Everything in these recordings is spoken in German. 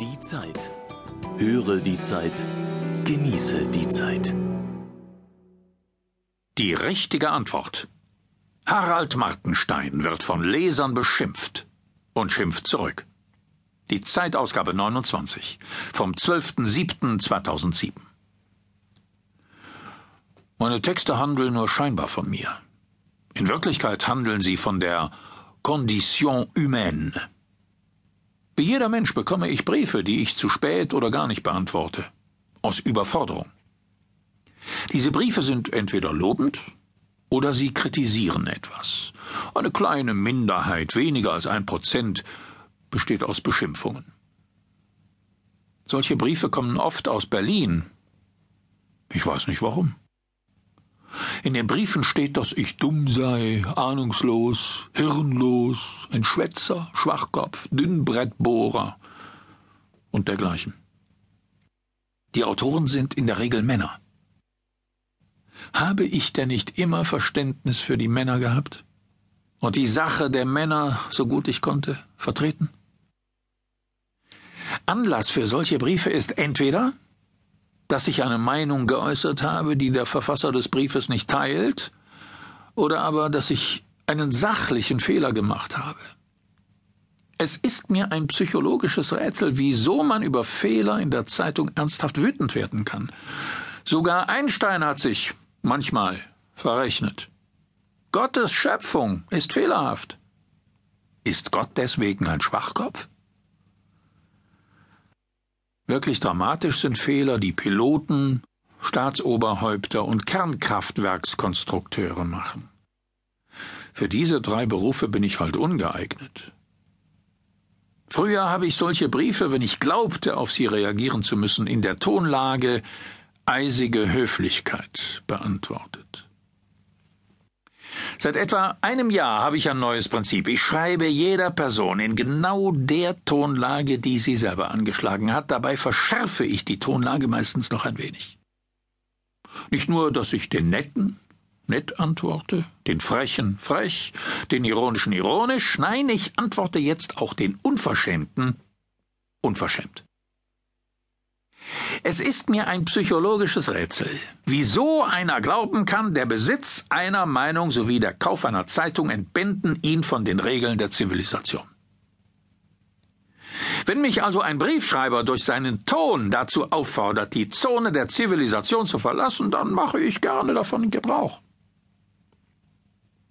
Die Zeit. Höre die Zeit. Genieße die Zeit. Die richtige Antwort. Harald Martenstein wird von Lesern beschimpft und schimpft zurück. Die Zeitausgabe 29 vom 12.07.2007. Meine Texte handeln nur scheinbar von mir. In Wirklichkeit handeln sie von der Condition humaine. Wie jeder Mensch bekomme ich Briefe, die ich zu spät oder gar nicht beantworte. Aus Überforderung. Diese Briefe sind entweder lobend oder sie kritisieren etwas. Eine kleine Minderheit, weniger als ein Prozent, besteht aus Beschimpfungen. Solche Briefe kommen oft aus Berlin. Ich weiß nicht warum. In den Briefen steht, dass ich dumm sei, ahnungslos, hirnlos, ein Schwätzer, Schwachkopf, Dünnbrettbohrer und dergleichen. Die Autoren sind in der Regel Männer. Habe ich denn nicht immer Verständnis für die Männer gehabt? Und die Sache der Männer, so gut ich konnte, vertreten? Anlass für solche Briefe ist entweder dass ich eine Meinung geäußert habe, die der Verfasser des Briefes nicht teilt, oder aber, dass ich einen sachlichen Fehler gemacht habe. Es ist mir ein psychologisches Rätsel, wieso man über Fehler in der Zeitung ernsthaft wütend werden kann. Sogar Einstein hat sich manchmal verrechnet. Gottes Schöpfung ist fehlerhaft. Ist Gott deswegen ein Schwachkopf? Wirklich dramatisch sind Fehler, die Piloten, Staatsoberhäupter und Kernkraftwerkskonstrukteure machen. Für diese drei Berufe bin ich halt ungeeignet. Früher habe ich solche Briefe, wenn ich glaubte, auf sie reagieren zu müssen, in der Tonlage eisige Höflichkeit beantwortet. Seit etwa einem Jahr habe ich ein neues Prinzip. Ich schreibe jeder Person in genau der Tonlage, die sie selber angeschlagen hat. Dabei verschärfe ich die Tonlage meistens noch ein wenig. Nicht nur, dass ich den netten nett antworte, den frechen frech, den ironischen ironisch, nein, ich antworte jetzt auch den unverschämten unverschämt. Es ist mir ein psychologisches Rätsel, wieso einer glauben kann, der Besitz einer Meinung sowie der Kauf einer Zeitung entbinden ihn von den Regeln der Zivilisation. Wenn mich also ein Briefschreiber durch seinen Ton dazu auffordert, die Zone der Zivilisation zu verlassen, dann mache ich gerne davon Gebrauch.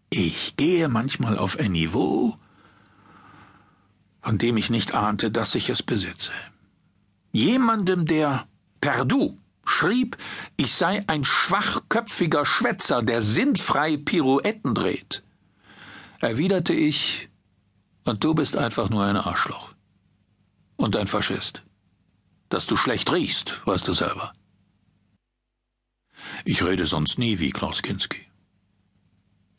Ich gehe manchmal auf ein Niveau, von dem ich nicht ahnte, dass ich es besitze. Jemandem, der per Du schrieb, ich sei ein schwachköpfiger Schwätzer, der sinnfrei Pirouetten dreht, erwiderte ich, und du bist einfach nur ein Arschloch. Und ein Faschist. Dass du schlecht riechst, weißt du selber. Ich rede sonst nie wie Klaus Kinski.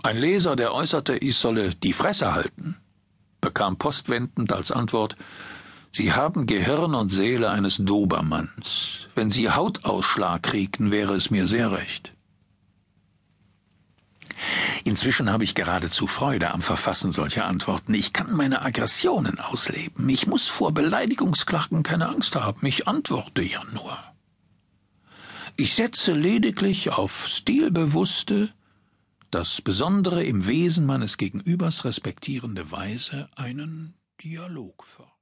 Ein Leser, der äußerte, ich solle die Fresse halten, bekam postwendend als Antwort Sie haben Gehirn und Seele eines Dobermanns. Wenn Sie Hautausschlag kriegten, wäre es mir sehr recht. Inzwischen habe ich geradezu Freude am Verfassen solcher Antworten. Ich kann meine Aggressionen ausleben. Ich muss vor Beleidigungsklagen keine Angst haben. Ich antworte ja nur. Ich setze lediglich auf stilbewusste, das Besondere im Wesen meines Gegenübers respektierende Weise einen Dialog fort.